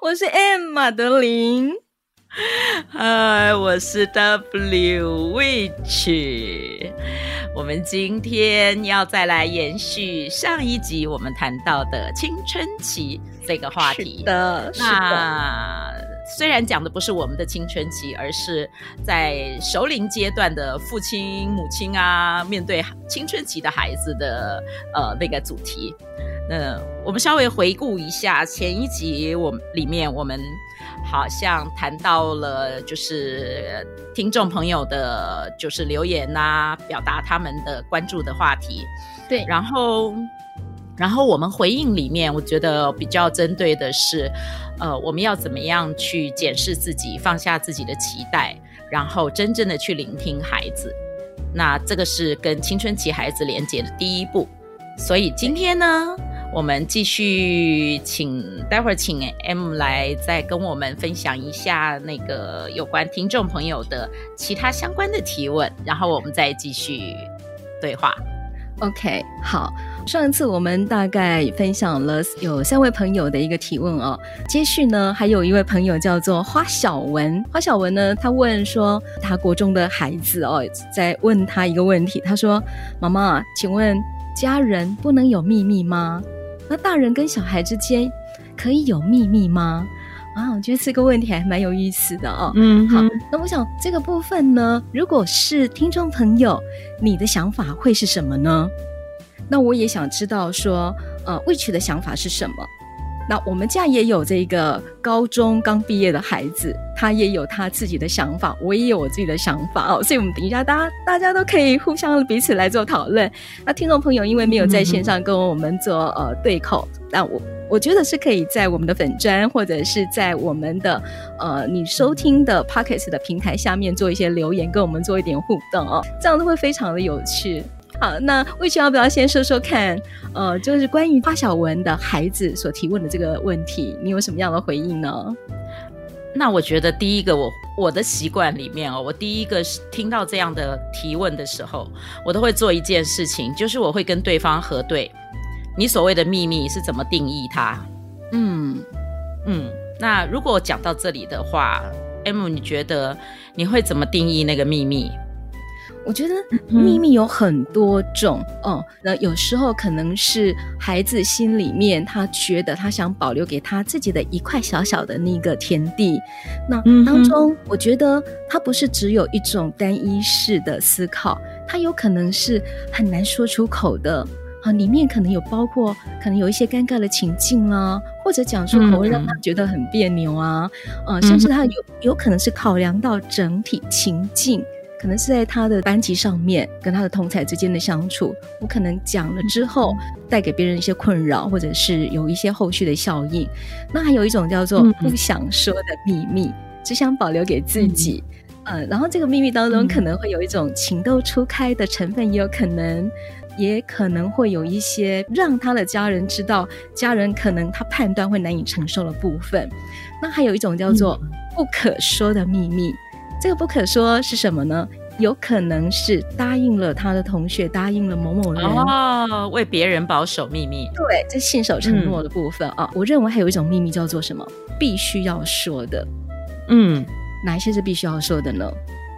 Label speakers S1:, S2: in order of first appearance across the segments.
S1: 我是 M 马德琳，
S2: 嗨，我是 W Witch。我们今天要再来延续上一集我们谈到的青春期这个话题。
S1: 是的，是的。
S2: 那虽然讲的不是我们的青春期，而是在熟龄阶段的父亲、母亲啊，面对青春期的孩子的呃那个主题。嗯，我们稍微回顾一下前一集，我们里面我们好像谈到了，就是听众朋友的，就是留言啊，表达他们的关注的话题。
S1: 对，
S2: 然后，然后我们回应里面，我觉得比较针对的是，呃，我们要怎么样去检视自己，放下自己的期待，然后真正的去聆听孩子。那这个是跟青春期孩子连接的第一步。所以今天呢，我们继续请，待会儿请 M 来再跟我们分享一下那个有关听众朋友的其他相关的提问，然后我们再继续对话。
S1: OK，好，上一次我们大概分享了有三位朋友的一个提问哦，接续呢，还有一位朋友叫做花小文，花小文呢，他问说他国中的孩子哦，在问他一个问题，他说：“妈妈，请问家人不能有秘密吗？”那大人跟小孩之间可以有秘密吗？啊，我觉得这个问题还蛮有意思的哦。
S2: 嗯，
S1: 好，那我想这个部分呢，如果是听众朋友，你的想法会是什么呢？那我也想知道说，呃，Witch 的想法是什么？那我们家也有这个高中刚毕业的孩子，他也有他自己的想法，我也有我自己的想法哦，所以我们等一下大家大家都可以互相彼此来做讨论。那听众朋友因为没有在线上跟我们做呃对口，那我我觉得是可以在我们的粉专或者是在我们的呃你收听的 Pocket 的平台下面做一些留言，跟我们做一点互动哦，这样子会非常的有趣。好，那 Witch 要不要先说说看？呃，就是关于花小文的孩子所提问的这个问题，你有什么样的回应呢？
S2: 那我觉得第一个我，我我的习惯里面哦，我第一个是听到这样的提问的时候，我都会做一件事情，就是我会跟对方核对，你所谓的秘密是怎么定义它？
S1: 嗯
S2: 嗯，那如果讲到这里的话，M，你觉得你会怎么定义那个秘密？
S1: 我觉得秘密有很多种，嗯，嗯，那有时候可能是孩子心里面他觉得他想保留给他自己的一块小小的那个田地，那当中我觉得他不是只有一种单一式的思考，他有可能是很难说出口的啊，里面可能有包括可能有一些尴尬的情境啊，或者讲出口会让他觉得很别扭啊，呃，甚至他有有可能是考量到整体情境。可能是在他的班级上面，跟他的同才之间的相处，我可能讲了之后，带给别人一些困扰，或者是有一些后续的效应。那还有一种叫做不想说的秘密，嗯、只想保留给自己。嗯、呃，然后这个秘密当中可能会有一种情窦初开的成分，也有可能，也可能会有一些让他的家人知道，家人可能他判断会难以承受的部分。那还有一种叫做不可说的秘密。这个不可说是什么呢？有可能是答应了他的同学，答应了某某人
S2: 哦，为别人保守秘密。
S1: 对，这信守承诺的部分啊。我认为还有一种秘密叫做什么？必须要说的。
S2: 嗯，
S1: 哪一些是必须要说的呢？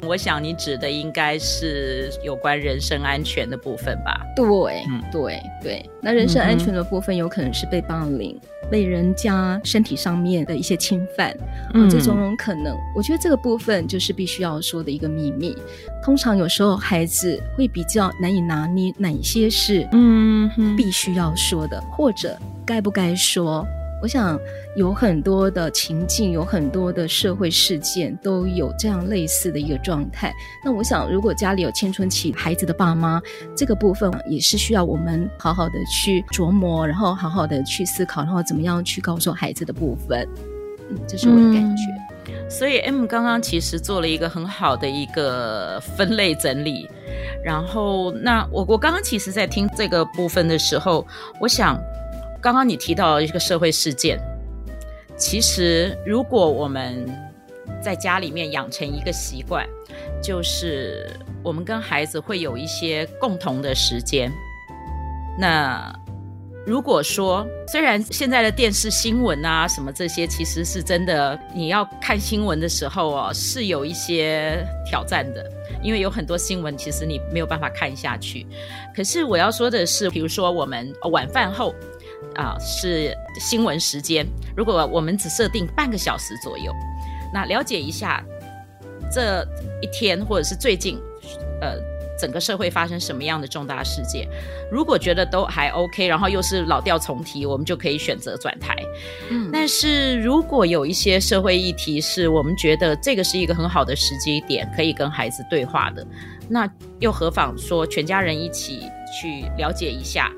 S2: 我想你指的应该是有关人身安全的部分吧？
S1: 对，嗯，对对。那人身安全的部分有可能是被霸凌、嗯、被人家身体上面的一些侵犯，嗯，这种种可能。我觉得这个部分就是必须要说的一个秘密。通常有时候孩子会比较难以拿捏哪些是嗯必须要说的，或者该不该说。我想有很多的情境，有很多的社会事件都有这样类似的一个状态。那我想，如果家里有青春期孩子的爸妈，这个部分也是需要我们好好的去琢磨，然后好好的去思考，然后怎么样去告诉孩子的部分。嗯，这是我的感
S2: 觉。所以 M 刚刚其实做了一个很好的一个分类整理。然后，那我我刚刚其实在听这个部分的时候，我想，刚刚你提到一个社会事件，其实如果我们在家里面养成一个习惯，就是我们跟孩子会有一些共同的时间。那如果说，虽然现在的电视新闻啊什么这些，其实是真的，你要看新闻的时候哦，是有一些挑战的。因为有很多新闻，其实你没有办法看下去。可是我要说的是，比如说我们晚饭后啊，是新闻时间，如果我们只设定半个小时左右，那了解一下这一天或者是最近，呃。整个社会发生什么样的重大事件？如果觉得都还 OK，然后又是老调重提，我们就可以选择转台。嗯，但是如果有一些社会议题是我们觉得这个是一个很好的时机点，可以跟孩子对话的，那又何妨说全家人一起去了解一下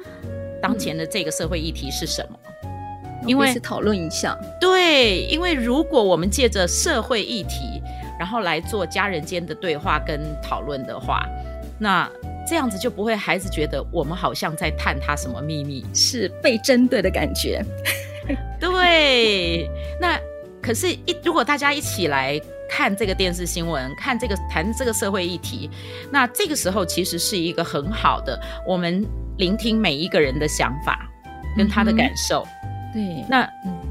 S2: 当前的这个社会议题是什么？
S1: 嗯，因为是讨论一下。
S2: 对，因为如果我们借着社会议题，然后来做家人间的对话跟讨论的话。那这样子就不会，孩子觉得我们好像在探他什么秘密，
S1: 是被针对的感觉。
S2: 对，那可是一，一如果大家一起来看这个电视新闻，看这个谈这个社会议题，那这个时候其实是一个很好的，我们聆听每一个人的想法跟他的感受。
S1: 嗯、对，
S2: 那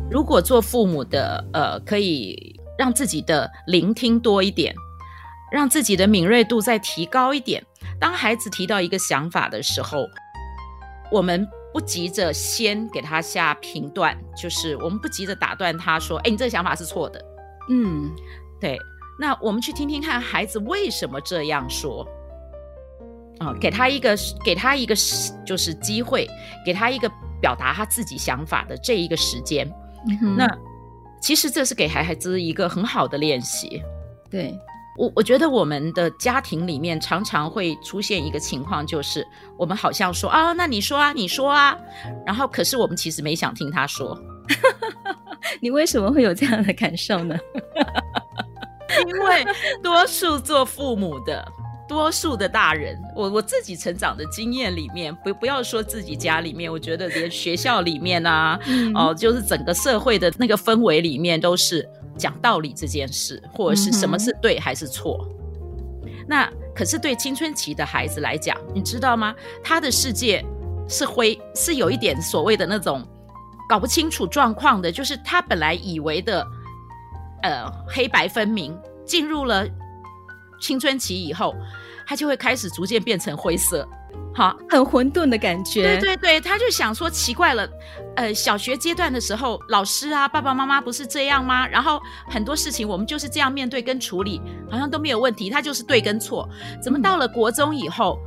S2: 如果做父母的，呃，可以让自己的聆听多一点。让自己的敏锐度再提高一点。当孩子提到一个想法的时候，我们不急着先给他下评断，就是我们不急着打断他说：“哎，你这个想法是错的。”嗯，对。那我们去听听看孩子为什么这样说。啊、呃，给他一个，给他一个就是机会，给他一个表达他自己想法的这一个时间。嗯。那其实这是给孩子一个很好的练习。
S1: 对。
S2: 我我觉得我们的家庭里面常常会出现一个情况，就是我们好像说啊，那你说啊，你说啊，然后可是我们其实没想听他说。
S1: 你为什么会有这样的感受呢？
S2: 因为多数做父母的，多数的大人，我我自己成长的经验里面，不不要说自己家里面，我觉得连学校里面啊，嗯、哦，就是整个社会的那个氛围里面都是。讲道理这件事，或者是什么是对还是错？嗯、那可是对青春期的孩子来讲，你知道吗？他的世界是灰，是有一点所谓的那种搞不清楚状况的，就是他本来以为的，呃，黑白分明，进入了青春期以后，他就会开始逐渐变成灰色。好，
S1: 很混沌的感觉。
S2: 对对对，他就想说奇怪了，呃，小学阶段的时候，老师啊，爸爸妈妈不是这样吗？然后很多事情我们就是这样面对跟处理，好像都没有问题。他就是对跟错，怎么到了国中以后，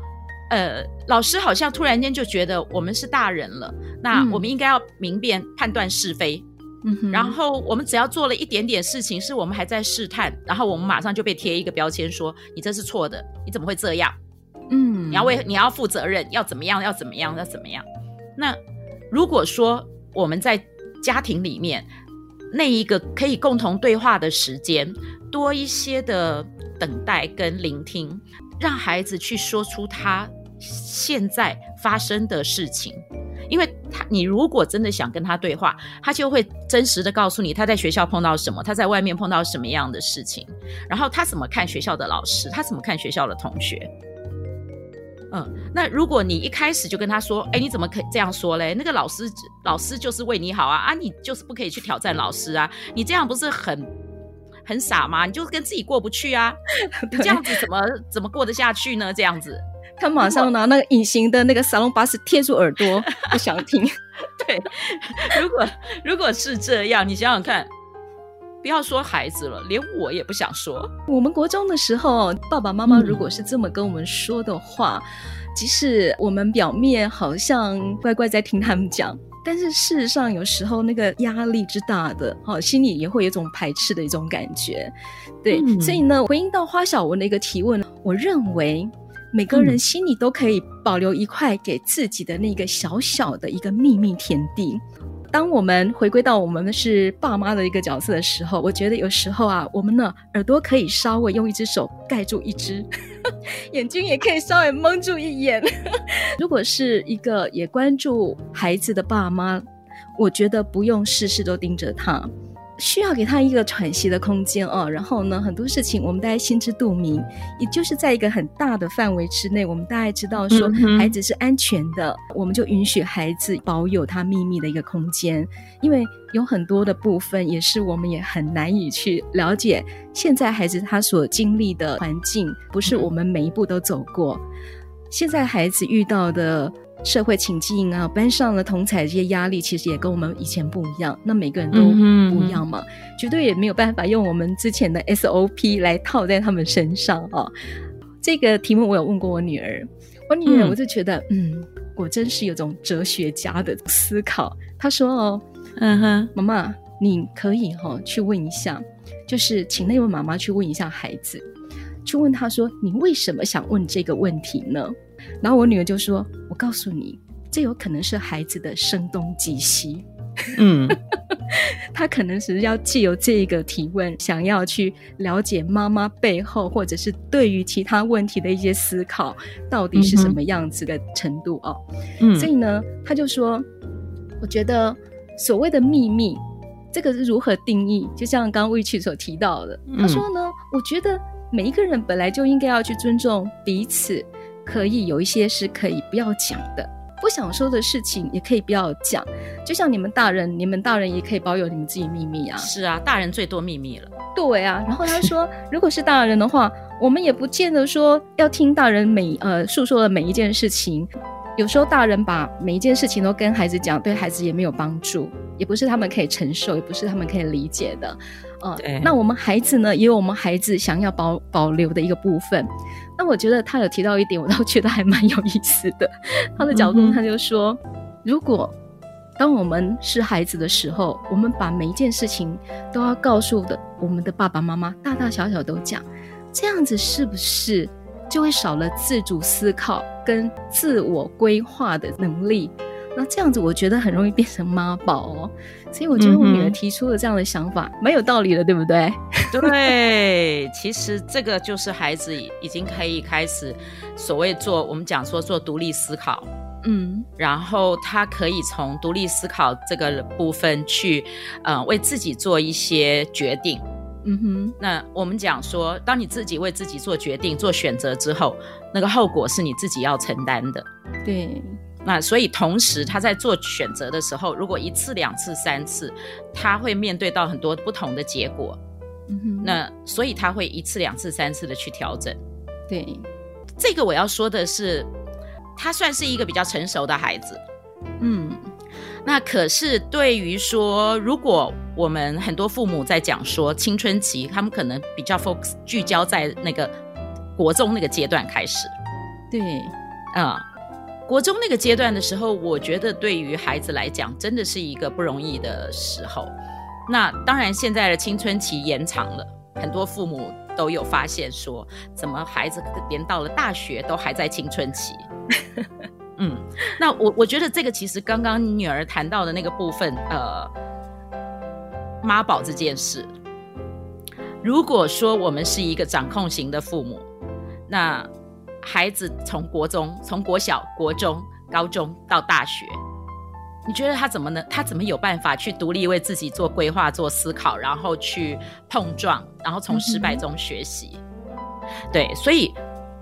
S2: 嗯、呃，老师好像突然间就觉得我们是大人了，那我们应该要明辨判断是非。嗯哼，然后我们只要做了一点点事情，是我们还在试探，然后我们马上就被贴一个标签，说你这是错的，你怎么会这样？嗯，你要为你要负责任，要怎么样？要怎么样？要怎么样？那如果说我们在家庭里面那一个可以共同对话的时间多一些的等待跟聆听，让孩子去说出他现在发生的事情，因为他你如果真的想跟他对话，他就会真实的告诉你他在学校碰到什么，他在外面碰到什么样的事情，然后他怎么看学校的老师，他怎么看学校的同学。嗯，那如果你一开始就跟他说，哎，你怎么可以这样说嘞？那个老师，老师就是为你好啊，啊，你就是不可以去挑战老师啊，你这样不是很很傻吗？你就跟自己过不去啊，你这样子怎么怎么过得下去呢？这样子，
S1: 他马上拿那个隐形的那个沙龙巴斯贴住耳朵，不想听。
S2: 对，如果如果是这样，你想想看。不要说孩子了，连我也不想说。
S1: 我们国中的时候，爸爸妈妈如果是这么跟我们说的话，嗯、即使我们表面好像乖乖在听他们讲，但是事实上有时候那个压力之大的，哈，心里也会有一种排斥的一种感觉。对，嗯、所以呢，回应到花小文的一个提问，我认为每个人心里都可以保留一块给自己的那个小小的一个秘密田地。当我们回归到我们是爸妈的一个角色的时候，我觉得有时候啊，我们的耳朵可以稍微用一只手盖住一只，眼睛也可以稍微蒙住一眼。如果是一个也关注孩子的爸妈，我觉得不用事事都盯着他。需要给他一个喘息的空间哦，然后呢，很多事情我们大家心知肚明，也就是在一个很大的范围之内，我们大概知道说孩子是安全的，嗯、我们就允许孩子保有他秘密的一个空间，因为有很多的部分也是我们也很难以去了解。现在孩子他所经历的环境，不是我们每一步都走过，现在孩子遇到的。社会情境啊，班上的同侪这些压力，其实也跟我们以前不一样。那每个人都不一样嘛，嗯、哼绝对也没有办法用我们之前的 SOP 来套在他们身上啊。这个题目我有问过我女儿，我女儿我就觉得，嗯，嗯，我真是有种哲学家的思考。她说：“哦，嗯哼，妈妈，你可以哈、哦、去问一下，就是请那位妈妈去问一下孩子，去问他说，你为什么想问这个问题呢？”然后我女儿就说：“我告诉你，这有可能是孩子的声东击西。嗯，他可能是要借由这个提问，想要去了解妈妈背后，或者是对于其他问题的一些思考，到底是什么样子的程度哦。嗯，所以呢，他就说，我觉得所谓的秘密，这个是如何定义？就像刚刚魏曲所提到的，他说呢，我觉得每一个人本来就应该要去尊重彼此。”可以有一些是可以不要讲的，不想说的事情也可以不要讲。就像你们大人，你们大人也可以保有你们自己秘密啊。
S2: 是啊，大人最多秘密了。
S1: 对啊，然后他说，如果是大人的话，我们也不见得说要听大人每呃诉说的每一件事情。有时候大人把每一件事情都跟孩子讲，对孩子也没有帮助，也不是他们可以承受，也不是他们可以理解的。呃，对那我们孩子呢，也有我们孩子想要保保留的一个部分。那我觉得他有提到一点，我倒觉得还蛮有意思的。他的角度，他就说，嗯、如果当我们是孩子的时候，我们把每一件事情都要告诉的我们的爸爸妈妈，大大小小都讲，这样子是不是就会少了自主思考跟自我规划的能力？那这样子，我觉得很容易变成妈宝哦。所以我觉得我女儿提出了这样的想法，蛮、嗯、有道理的，对不对？
S2: 对，其实这个就是孩子已经可以开始所谓做我们讲说做独立思考，嗯，然后他可以从独立思考这个部分去，呃，为自己做一些决定。嗯哼，那我们讲说，当你自己为自己做决定、做选择之后，那个后果是你自己要承担的。
S1: 对。
S2: 那所以，同时他在做选择的时候，如果一次、两次、三次，他会面对到很多不同的结果。嗯哼，那所以他会一次、两次、三次的去调整。
S1: 对，
S2: 这个我要说的是，他算是一个比较成熟的孩子。嗯，那可是对于说，如果我们很多父母在讲说青春期，他们可能比较 focus 聚焦在那个国中那个阶段开始。
S1: 对，
S2: 啊、嗯。国中那个阶段的时候，我觉得对于孩子来讲，真的是一个不容易的时候。那当然，现在的青春期延长了，很多父母都有发现说，怎么孩子连到了大学都还在青春期？嗯，那我我觉得这个其实刚刚女儿谈到的那个部分，呃，妈宝这件事，如果说我们是一个掌控型的父母，那。孩子从国中、从国小、国中、高中到大学，你觉得他怎么能？他怎么有办法去独立为自己做规划、做思考，然后去碰撞，然后从失败中学习？嗯、对，所以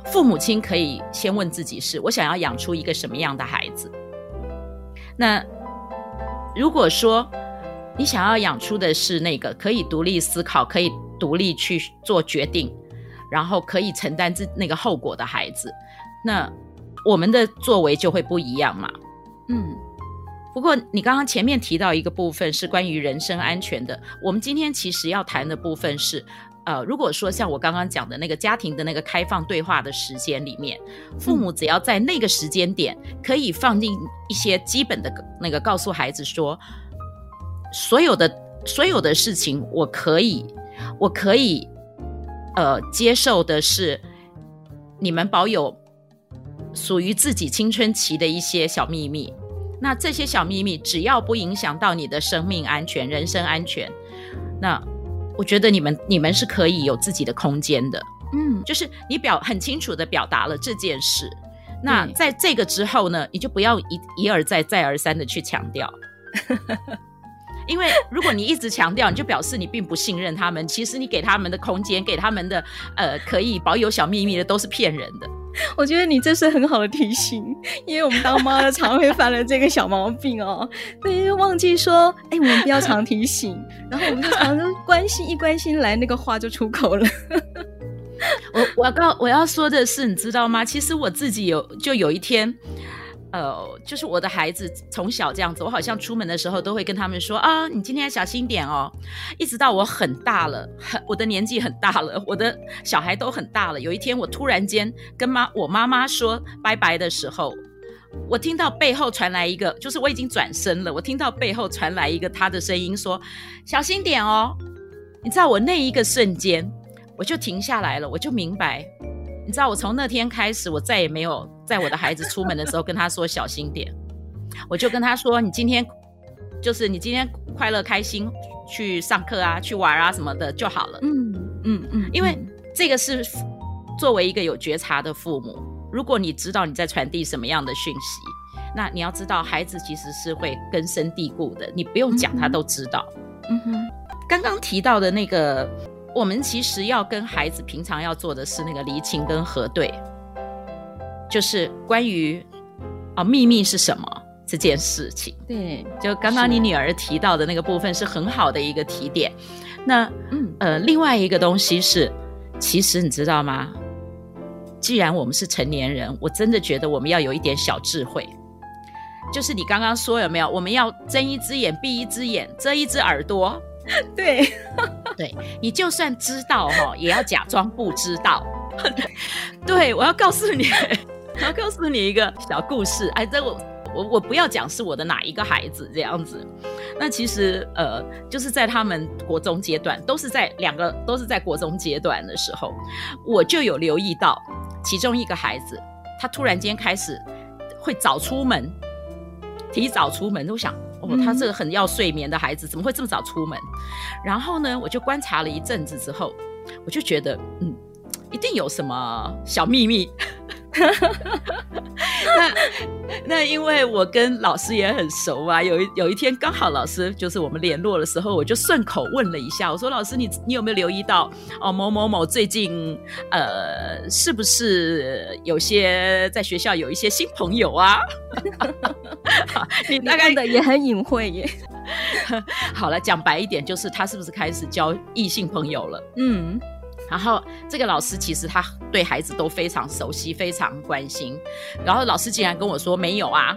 S2: 父母亲可以先问自己是：是我想要养出一个什么样的孩子？那如果说你想要养出的是那个可以独立思考、可以独立去做决定。然后可以承担这那个后果的孩子，那我们的作为就会不一样嘛。嗯，不过你刚刚前面提到一个部分是关于人身安全的，我们今天其实要谈的部分是，呃，如果说像我刚刚讲的那个家庭的那个开放对话的时间里面，父母只要在那个时间点可以放进一些基本的那个告诉孩子说，所有的所有的事情我可以，我可以。呃，接受的是你们保有属于自己青春期的一些小秘密。那这些小秘密，只要不影响到你的生命安全、人身安全，那我觉得你们你们是可以有自己的空间的。嗯，就是你表很清楚的表达了这件事。那在这个之后呢，你就不要一一而再、再而三的去强调。因为如果你一直强调，你就表示你并不信任他们。其实你给他们的空间，给他们的呃可以保有小秘密的，都是骗人的。
S1: 我觉得你这是很好的提醒，因为我们当妈的常会犯了这个小毛病哦，对，忘记说，哎，我们不要常提醒，然后我们就常常关心一关心来，那个话就出口了。
S2: 我我告我要说的是，你知道吗？其实我自己有就有一天。呃，就是我的孩子从小这样子，我好像出门的时候都会跟他们说啊，你今天要小心点哦。一直到我很大了，很我的年纪很大了，我的小孩都很大了。有一天我突然间跟妈我妈妈说拜拜的时候，我听到背后传来一个，就是我已经转身了，我听到背后传来一个他的声音说小心点哦。你知道我那一个瞬间，我就停下来了，我就明白。你知道我从那天开始，我再也没有在我的孩子出门的时候跟他说小心点，我就跟他说：“你今天就是你今天快乐开心去上课啊，去玩啊什么的就好了。”嗯嗯嗯，因为这个是作为一个有觉察的父母，如果你知道你在传递什么样的讯息，那你要知道孩子其实是会根深蒂固的，你不用讲他都知道。嗯哼，刚刚提到的那个。我们其实要跟孩子平常要做的是那个离情跟核对，就是关于啊秘密是什么这件事情。
S1: 对，
S2: 就刚刚你女儿提到的那个部分是很好的一个提点。那嗯呃，另外一个东西是，其实你知道吗？既然我们是成年人，我真的觉得我们要有一点小智慧。就是你刚刚说有没有？我们要睁一只眼闭一只眼，遮一只耳朵。
S1: 对，
S2: 对，你就算知道哈，也要假装不知道。对，我要告诉你，我要告诉你一个小故事。哎，这我我我不要讲是我的哪一个孩子这样子。那其实呃，就是在他们国中阶段，都是在两个都是在国中阶段的时候，我就有留意到其中一个孩子，他突然间开始会早出门，提早出门，我想。哦，他这个很要睡眠的孩子，怎么会这么早出门？然后呢，我就观察了一阵子之后，我就觉得，嗯，一定有什么小秘密。那那因为我跟老师也很熟啊，有一有一天刚好老师就是我们联络的时候，我就顺口问了一下，我说老师你你有没有留意到哦某某某最近呃是不是有些在学校有一些新朋友啊？
S1: 你大概的也很隐晦耶。
S2: 好了，讲白一点就是他是不是开始交异性朋友了？嗯。然后这个老师其实他对孩子都非常熟悉，非常关心。然后老师竟然跟我说没有啊，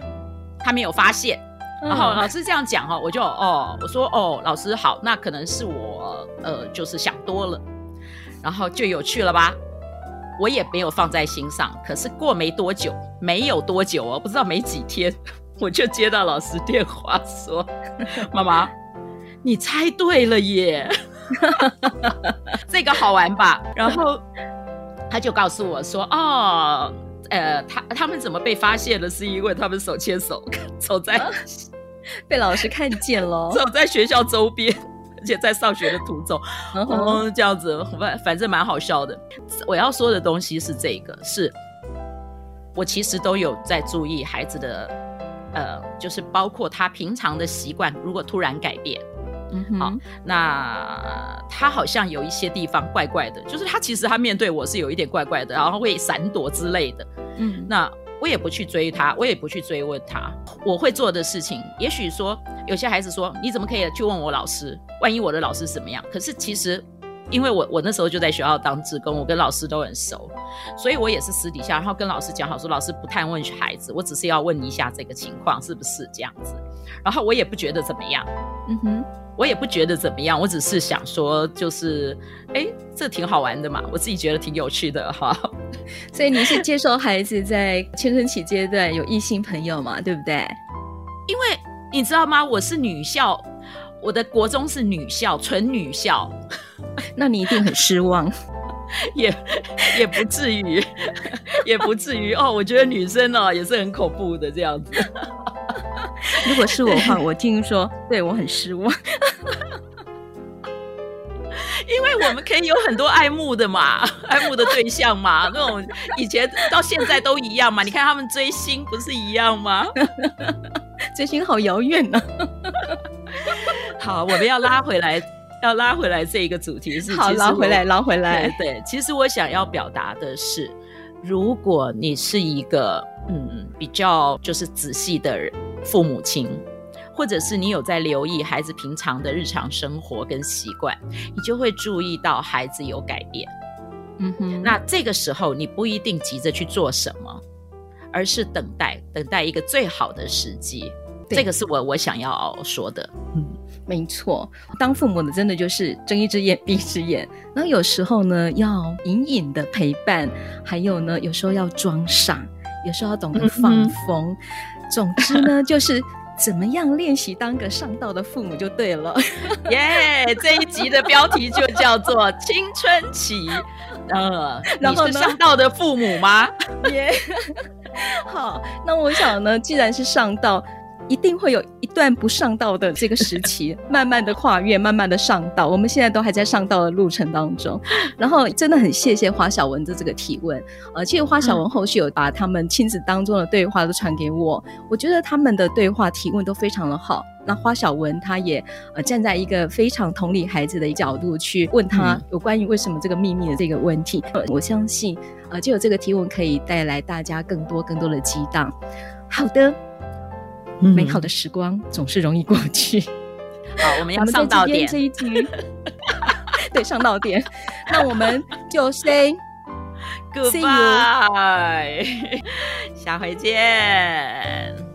S2: 他没有发现。然后老师这样讲哈，我就哦，我说哦，老师好，那可能是我呃就是想多了。然后就有趣了吧？我也没有放在心上。可是过没多久，没有多久哦，不知道没几天，我就接到老师电话说：“ 妈妈，你猜对了耶。” 这个好玩吧？然后他就告诉我说：“哦，呃，他他们怎么被发现了？是因为他们手牵手 走在、啊、
S1: 被老师看见了，
S2: 走在学校周边，而且在上学的途中，嗯，嗯，这样子反反正蛮好笑的。我要说的东西是这个，是我其实都有在注意孩子的，呃，就是包括他平常的习惯，如果突然改变。”嗯，好，那他好像有一些地方怪怪的，就是他其实他面对我是有一点怪怪的，然后会闪躲之类的。嗯，那我也不去追他，我也不去追问他。我会做的事情，也许说有些孩子说，你怎么可以去问我老师？万一我的老师怎么样？可是其实，因为我我那时候就在学校当职工，我跟老师都很熟，所以我也是私底下，然后跟老师讲好说，老师不探问孩子，我只是要问一下这个情况是不是这样子，然后我也不觉得怎么样。嗯哼。我也不觉得怎么样，我只是想说，就是，哎，这挺好玩的嘛，我自己觉得挺有趣的哈。
S1: 所以你是接受孩子在青春期阶段有异性朋友嘛，对不对？
S2: 因为你知道吗？我是女校，我的国中是女校，纯女校，
S1: 那你一定很失望，
S2: 也也不至于，也不至于哦。我觉得女生哦也是很恐怖的这样子。
S1: 如果是我的话，我听说，对我很失望。
S2: 因为我们可以有很多爱慕的嘛，爱慕的对象嘛，那种以前到现在都一样嘛。你看他们追星不是一样吗？
S1: 追星好遥远呢。
S2: 好，我们要拉回来，要拉回来这一个主题是，
S1: 好，拉回来，拉回来。
S2: 对，对，其实我想要表达的是，如果你是一个嗯比较就是仔细的父母亲。或者是你有在留意孩子平常的日常生活跟习惯，你就会注意到孩子有改变。嗯哼，那这个时候你不一定急着去做什么，而是等待，等待一个最好的时机。这个是我我想要说的。
S1: 嗯，没错，当父母的真的就是睁一只眼闭一只眼。然后有时候呢，要隐隐的陪伴，还有呢，有时候要装傻，有时候要懂得放风。嗯、总之呢，就是。怎么样练习当个上道的父母就对了，
S2: 耶这一集的标题就叫做《青春期》。呃，然后你是上道的父母吗？
S1: 耶.好，那我想呢，既然是上道。一定会有一段不上道的这个时期，慢慢的跨越，慢慢的上道。我们现在都还在上道的路程当中。然后真的很谢谢花小文的这个提问。呃，其实花小文后续有把他们亲子当中的对话都传给我，我觉得他们的对话提问都非常的好。那花小文他也呃站在一个非常同理孩子的角度去问他有关于为什么这个秘密的这个问题。呃，我相信呃就有这个提问可以带来大家更多更多的激荡。好的。美好的时光总是容易过去。
S2: 好，我们要上到点
S1: 这一集，对，上到点。那我们就 say
S2: goodbye，下回见。